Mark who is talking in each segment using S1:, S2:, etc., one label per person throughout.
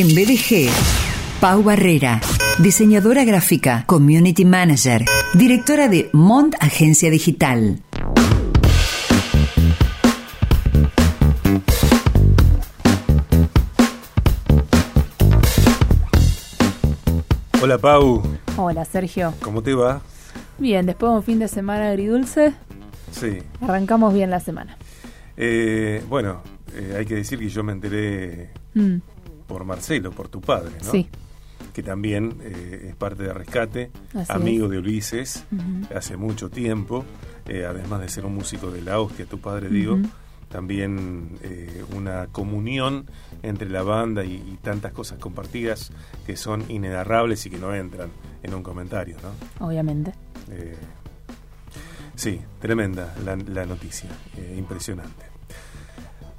S1: En BDG, Pau Barrera, diseñadora gráfica, community manager, directora de Mont Agencia Digital.
S2: Hola Pau,
S3: Hola Sergio.
S2: ¿cómo te va?
S3: Bien, después de un fin de semana agridulce,
S2: Sí.
S3: arrancamos bien la semana.
S2: Eh, bueno, eh, hay que decir que yo me enteré
S3: Mm,
S2: por Marcelo, por tu padre, ¿no?
S3: Sí.
S2: Que también eh, es parte de Rescate,
S3: Así
S2: amigo de Ulises, hace mucho tiempo, eh, además de ser un músico de la hostia, tu padre digo, también eh, una comunión entre la banda y, y tantas cosas compartidas que son inenarrables y que no entran en un comentario, ¿no?
S3: Obviamente.
S2: Sí, tremenda la, la noticia, impresionante.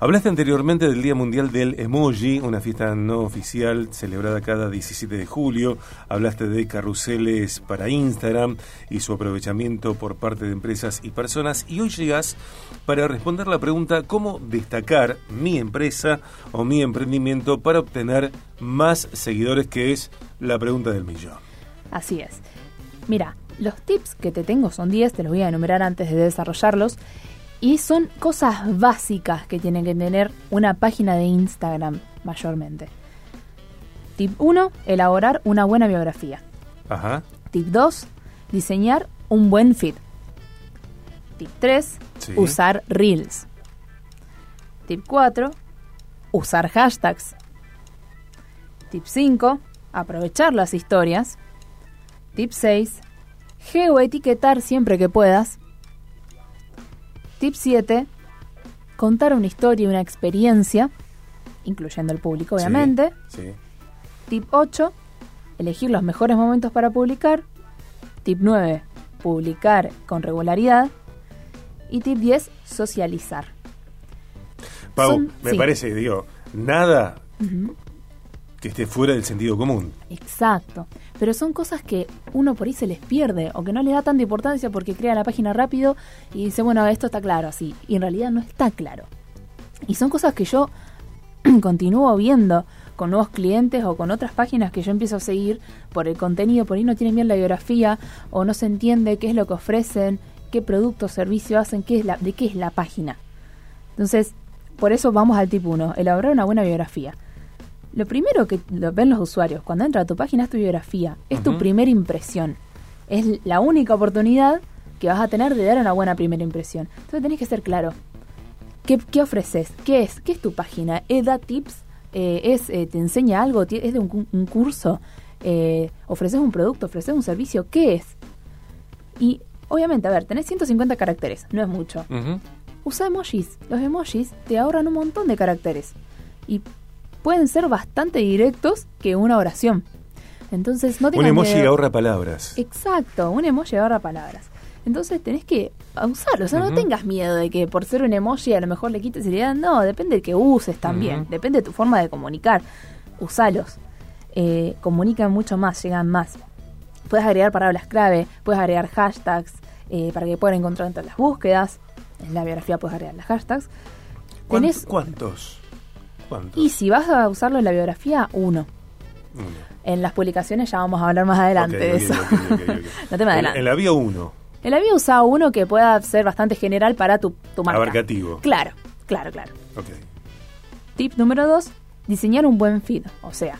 S2: Hablaste anteriormente del Día Mundial del Emoji, una fiesta no oficial celebrada cada 17 de julio. Hablaste de carruseles para Instagram y su aprovechamiento por parte de empresas y personas. Y hoy llegas para responder la pregunta cómo destacar mi empresa o mi emprendimiento para obtener más seguidores, que es la pregunta del millón.
S3: Así es. Mira, los tips que te tengo son 10, te los voy a enumerar antes de desarrollarlos. Y son cosas básicas que tiene que tener una página de Instagram mayormente. Tip 1, elaborar una buena biografía.
S2: Ajá.
S3: Tip 2, diseñar un buen feed. Tip 3,
S2: Sí.
S3: usar reels. Tip 4, usar hashtags. Tip 5, aprovechar las historias. Tip 6, geoetiquetar siempre que puedas. Tip 7, contar una historia y una experiencia, incluyendo el público, obviamente.
S2: Sí.
S3: Tip 8, elegir los mejores momentos para publicar. Tip 9, publicar con regularidad. Y tip 10, socializar.
S2: Pau,
S3: Son-
S2: me
S3: sí.
S2: parece, digo, nada que esté fuera del sentido común.
S3: Exacto. Pero son cosas que uno por ahí se les pierde o que no le da tanta importancia porque crea la página rápido y dice, bueno, esto está claro así. Y en realidad no está claro. Y son cosas que yo continúo viendo con nuevos clientes o con otras páginas que yo empiezo a seguir por el contenido, por ahí no tienen bien la biografía o no se entiende qué es lo que ofrecen, qué producto o servicio hacen, qué es la, de qué es la página. Entonces, por eso vamos al tipo 1, elaborar una buena biografía. Lo primero que lo ven los usuarios cuando entra a tu página es tu biografía, es tu primera impresión. Es la única oportunidad que vas a tener de dar una buena primera impresión. Entonces tenés que ser claro. ¿Qué, qué ofreces? ¿Qué es? ¿Qué es tu página? ¿Eh, ¿Da tips? Eh, es, eh, ¿Te enseña algo? ¿Ti- ¿Es de un, cu- un curso? Eh, ¿Ofreces un producto? ¿Ofreces un servicio? ¿Qué es? Y obviamente, a ver, tenés 150 caracteres, no es mucho. Usa emojis. Los emojis te ahorran un montón de caracteres. Y pueden ser bastante directos que una oración. Entonces no
S2: Un emoji
S3: miedo.
S2: ahorra palabras.
S3: Exacto, un emoji ahorra palabras. Entonces tenés que usarlo. O sea, no tengas miedo de que por ser un emoji a lo mejor le quites seriedad. No, depende de que uses también. Depende de tu forma de comunicar. Usalos. Eh, comunican mucho más, llegan más. Puedes agregar palabras clave, puedes agregar hashtags eh, para que puedan encontrar entre las búsquedas. En la biografía puedes agregar las hashtags.
S2: ¿Cuán-
S3: Tenés,
S2: ¿Cuántos? ¿Cuántos?
S3: y si vas a usarlo en la biografía, uno.
S2: Uno.
S3: En las publicaciones ya vamos a hablar más adelante de eso. no te me
S2: En,
S3: adelantes.
S2: en la vía 1,
S3: En la bio usa uno que pueda ser bastante general para tu, tu marca.
S2: abarcativo.
S3: Claro, claro, claro. Tip número dos, diseñar un buen feed. O sea,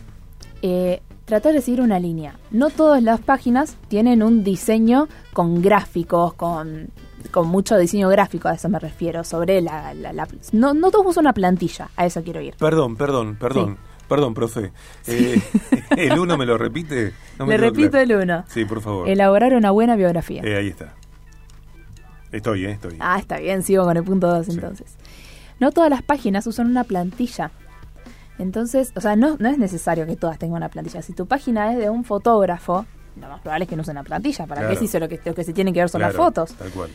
S3: eh, tratar de seguir una línea. No todas las páginas tienen un diseño con gráficos, con, con mucho diseño gráfico, a eso me refiero, sobre la... la- la- no, no todos usan una plantilla, a eso quiero ir.
S2: Perdón, perdón, perdón. Perdón, profe. Eh, ¿El 1 me lo repite? No me
S3: Le repito
S2: claro.
S3: el uno.
S2: Sí, por favor.
S3: Elaborar una buena biografía.
S2: Eh, ahí está. Estoy, eh, estoy.
S3: Ah, está bien, sigo con el punto 2
S2: Sí.
S3: entonces. No todas las páginas usan una plantilla. Entonces, o sea, no, no es necesario que todas tengan una plantilla. Si tu página es de un fotógrafo, lo más probable es que no usen una plantilla. ¿Para
S2: Claro.
S3: qué si lo que, lo que se tiene que ver son las fotos?
S2: Tal cual.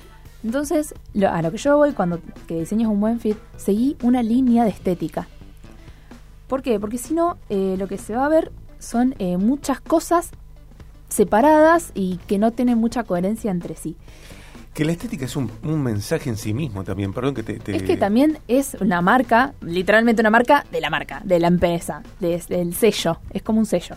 S3: Entonces, lo- a lo que yo voy cuando que diseñes un buen feed, seguí una línea de estética. ¿Por qué? Porque si no, eh, lo que se va a ver son eh, muchas cosas separadas y que no tienen mucha coherencia entre sí.
S2: Que la estética es un, un mensaje en sí mismo también, perdón que te, te-
S3: Es que también es una marca, literalmente una marca de la marca, de la empresa, de- del sello. Es como un sello.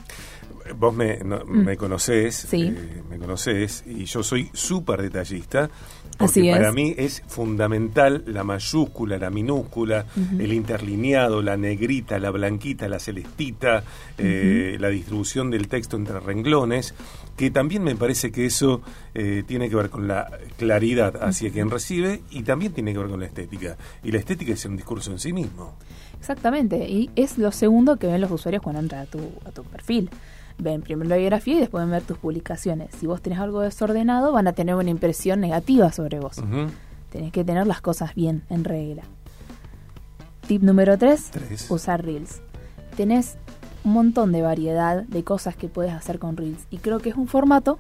S2: Vos me, no- me conocés,
S3: Mm. Sí.
S2: eh, me conocés, y yo soy súper detallista. Porque
S3: Así es.
S2: para mí es fundamental la mayúscula, la minúscula, el interlineado, la negrita, la blanquita, la celestita, eh, la distribución del texto entre renglones, que también me parece que eso eh, tiene que ver con la claridad hacia quien recibe y también tiene que ver con la estética. Y la estética es un discurso en sí mismo.
S3: Exactamente. Y es lo segundo que ven los usuarios cuando entran a tu, a tu perfil. Ven primero la biografía y después ven ver tus publicaciones. Si vos tenés algo desordenado, van a tener una impresión negativa sobre vos.
S2: Ujú.
S3: Tenés que tener las cosas bien, en regla. Tip número 3,
S2: Tres.
S3: usar Reels. Tenés un montón de variedad de cosas que puedes hacer con Reels y creo que es un formato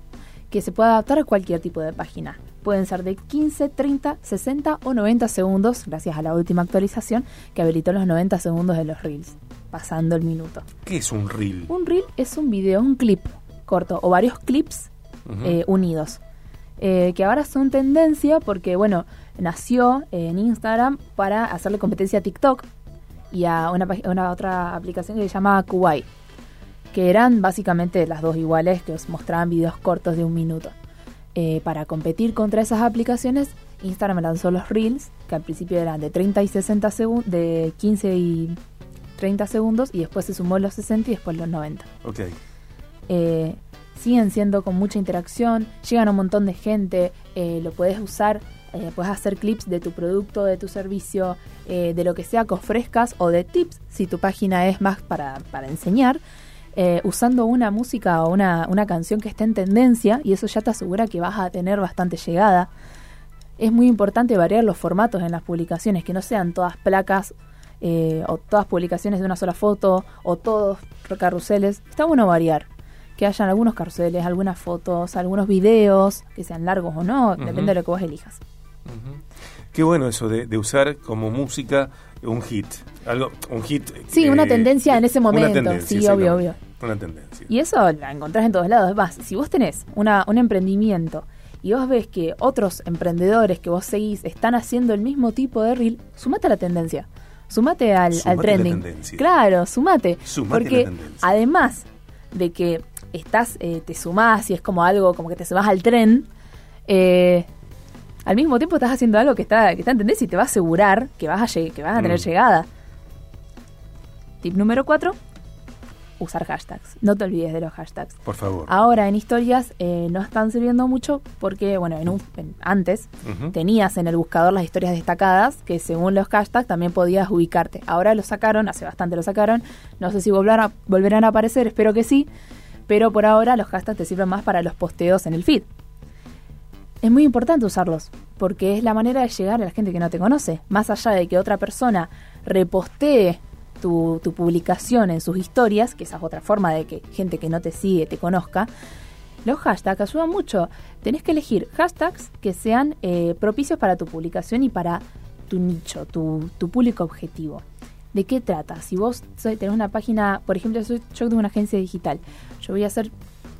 S3: que se puede adaptar a cualquier tipo de página. Pueden ser de 15, 30, 60 o 90 segundos, gracias a la última actualización que habilitó los 90 segundos de los Reels, pasando el minuto.
S2: ¿Qué es un reel?
S3: Un Reel es un video, un clip corto o varios clips eh, unidos. Eh, que ahora son tendencia porque, bueno, nació en Instagram para hacerle competencia a TikTok y a una, una otra aplicación que se llama Kuwait, que eran básicamente las dos iguales que os mostraban videos cortos de un minuto. Eh, para competir contra esas aplicaciones, Instagram lanzó los Reels, que al principio eran de 30 y 60 segundos, de 15 y 30 segundos, y después se sumó los 60 y después los 90
S2: Ok.
S3: eh, siguen siendo con mucha interacción, llegan a un montón de gente, eh, lo puedes usar, eh, puedes hacer clips de tu producto, de tu servicio, eh, de lo que sea que ofrezcas o de tips si tu página es más para, para enseñar, eh, usando una música o una, una canción que esté en tendencia y eso ya te asegura que vas a tener bastante llegada. Es muy importante variar los formatos en las publicaciones, que no sean todas placas eh, o todas publicaciones de una sola foto o todos carruseles. Está bueno variar. Que hayan algunos carruseles, algunas fotos, algunos videos, que sean largos o no, depende de lo que vos elijas.
S2: Ujú. Qué bueno eso de, de usar como música un hit. Algo, un hit.
S3: Sí, una tendencia en ese momento. Sí, obvio, obvio.
S2: Una tendencia.
S3: Y eso la encontrás en todos lados. Es más, si vos tenés una, un emprendimiento y vos ves que otros emprendedores que vos seguís están haciendo el mismo tipo de reel, sumate a la tendencia. Sumate al,
S2: Sumate
S3: al
S2: la
S3: trending.
S2: tendencia.
S3: Claro, sumate.
S2: Sumate a la
S3: porque
S2: tendencia.
S3: además de que estás, eh, te sumás y es como algo, como que te sumás al tren, eh, al mismo tiempo estás haciendo algo que está, que está en tendencia y te va a asegurar que vas a, que vas a tener
S2: Mm.
S3: llegada. Tip número 4, usar hashtags. No te olvides de los hashtags.
S2: Por favor.
S3: Ahora en historias eh, no están sirviendo mucho porque, bueno, en un- en- antes tenías en el buscador las historias destacadas que según los hashtags también podías ubicarte. Ahora lo sacaron, hace bastante lo sacaron. No sé si volverán a, volverán a aparecer, espero que sí. Pero por ahora los hashtags te sirven más para los posteos en el feed. Es muy importante usarlos porque es la manera de llegar a la gente que no te conoce. Más allá de que otra persona repostee tu, tu publicación en sus historias, que esa es otra forma de que gente que no te sigue te conozca, los hashtags ayudan mucho. Tenés que elegir hashtags que sean eh, propicios para tu publicación y para tu nicho, tu, tu público objetivo. ¿De qué trata? Si vos tenés una página, por ejemplo, soy- yo tengo una agencia digital, yo voy a hacer,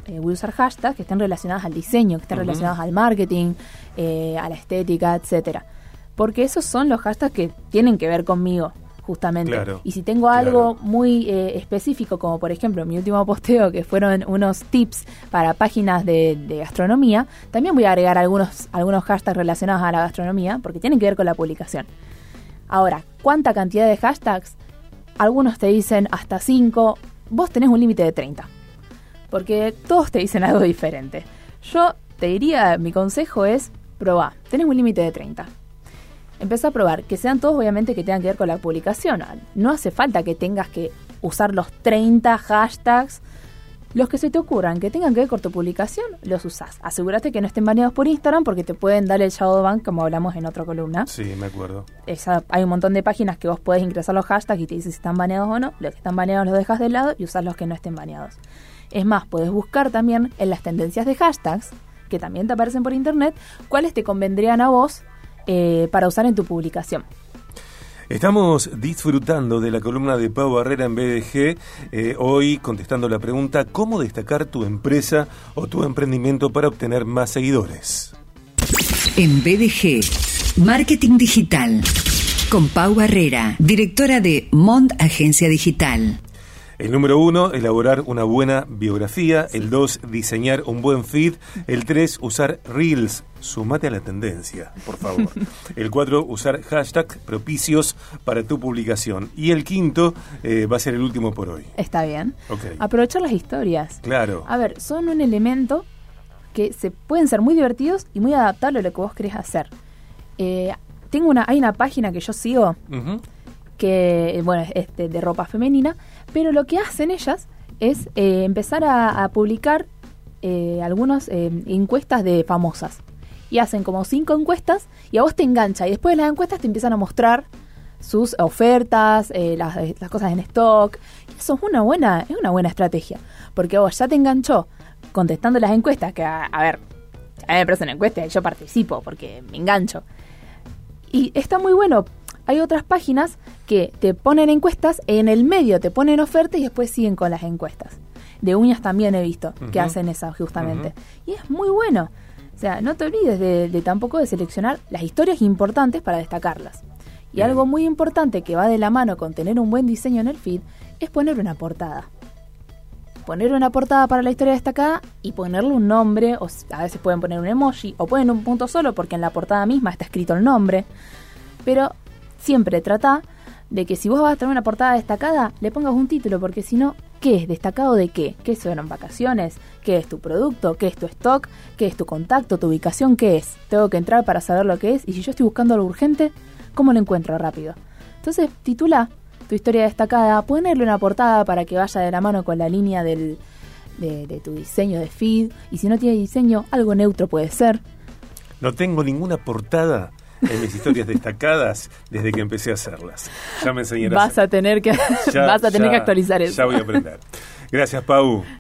S3: eh, voy a usar hashtags que estén relacionados al diseño, que estén
S2: Ujú.
S3: relacionados al marketing, eh, a la estética, etcétera. Porque esos son los hashtags que tienen que ver conmigo, justamente.
S2: Claro,
S3: y si tengo algo
S2: claro.
S3: muy eh, específico, como por ejemplo mi último posteo, que fueron unos tips para páginas de, de gastronomía, también voy a agregar algunos, algunos hashtags relacionados a la gastronomía, porque tienen que ver con la publicación. Ahora, ¿cuánta cantidad de hashtags? Algunos te dicen hasta 5, vos tenés un límite de 30. Porque todos te dicen algo diferente. Yo te diría, mi consejo es, probá, tenés un límite de 30. Empezá a probar, que sean todos obviamente que tengan que ver con la publicación. No hace falta que tengas que usar los 30 hashtags. Los que se te ocurran que tengan que ver con tu publicación, los usás. Asegúrate que no estén baneados por Instagram porque te pueden dar el shadow ban como hablamos en otra columna.
S2: Sí, me acuerdo.
S3: Esa- hay un montón de páginas que vos podés ingresar los hashtags y te dice si están baneados o no. Los que están baneados los dejas de lado y usar los que no estén baneados. Es más, podés buscar también en las tendencias de hashtags, que también te aparecen por internet, cuáles te convendrían a vos eh, para usar en tu publicación.
S2: Estamos disfrutando de la columna de Pau Barrera en BDG, eh, hoy contestando la pregunta, ¿cómo destacar tu empresa o tu emprendimiento para obtener más seguidores?
S1: en BDG. Marketing Digital. Con Pau Barrera, directora de Mont Agencia Digital.
S2: El número uno, elaborar una buena biografía. El dos, diseñar un buen feed. El tres, usar Reels. Sumate a la tendencia, por favor. El cuatro, usar hashtags propicios para tu publicación. Y el quinto eh, va a ser el último por hoy.
S3: Está bien. Aprovechar las historias.
S2: Claro.
S3: A ver, son un elemento que se pueden ser muy divertidos y muy adaptables a lo que vos querés hacer. Eh, tengo una, hay una página que yo sigo que eh, bueno es este, de ropa femenina, pero lo que hacen ellas es eh, empezar a, publicar eh, algunas eh, encuestas de famosas. Y hacen como cinco encuestas y a vos te engancha. Y después de las encuestas te empiezan a mostrar sus ofertas, eh, las, eh, las cosas en stock. Eso es una buena, es una buena estrategia. Porque vos ya te enganchó contestando las encuestas, que a, a ver, a mí me parece una encuesta y yo participo porque me engancho. Y está muy bueno. Hay otras páginas que te ponen encuestas, en el medio te ponen ofertas y después siguen con las encuestas. De uñas también he visto que hacen esas justamente. Y es muy bueno. O sea, no te olvides de, de tampoco de seleccionar las historias importantes para destacarlas. Y
S2: Bien.
S3: algo muy importante que va de la mano con tener un buen diseño en el feed es poner una portada. Poner una portada para la historia destacada y ponerle un nombre, o a veces pueden poner un emoji, o ponen un punto solo porque en la portada misma está escrito el nombre. Pero siempre trata de que si vos vas a tener una portada destacada, le pongas un título, porque si no, ¿qué es? ¿Destacado de qué? ¿Qué son vacaciones? ¿Qué es tu producto? ¿Qué es tu stock? ¿Qué es tu contacto? ¿Tu ubicación? ¿Qué es? Tengo que entrar para saber lo que es, y si yo estoy buscando algo urgente, ¿cómo lo encuentro rápido? Entonces, titula tu historia destacada, ponerle una portada para que vaya de la mano con la línea del, de, de tu diseño de feed, y si no tiene diseño, algo neutro puede ser.
S2: No tengo ninguna portada en mis historias destacadas desde que empecé a hacerlas. Ya me enseñarás.
S3: Vas a tener que,
S2: Ya-
S3: vas a tener
S2: ya-
S3: que actualizar eso.
S2: Ya voy a aprender. Gracias, Pau.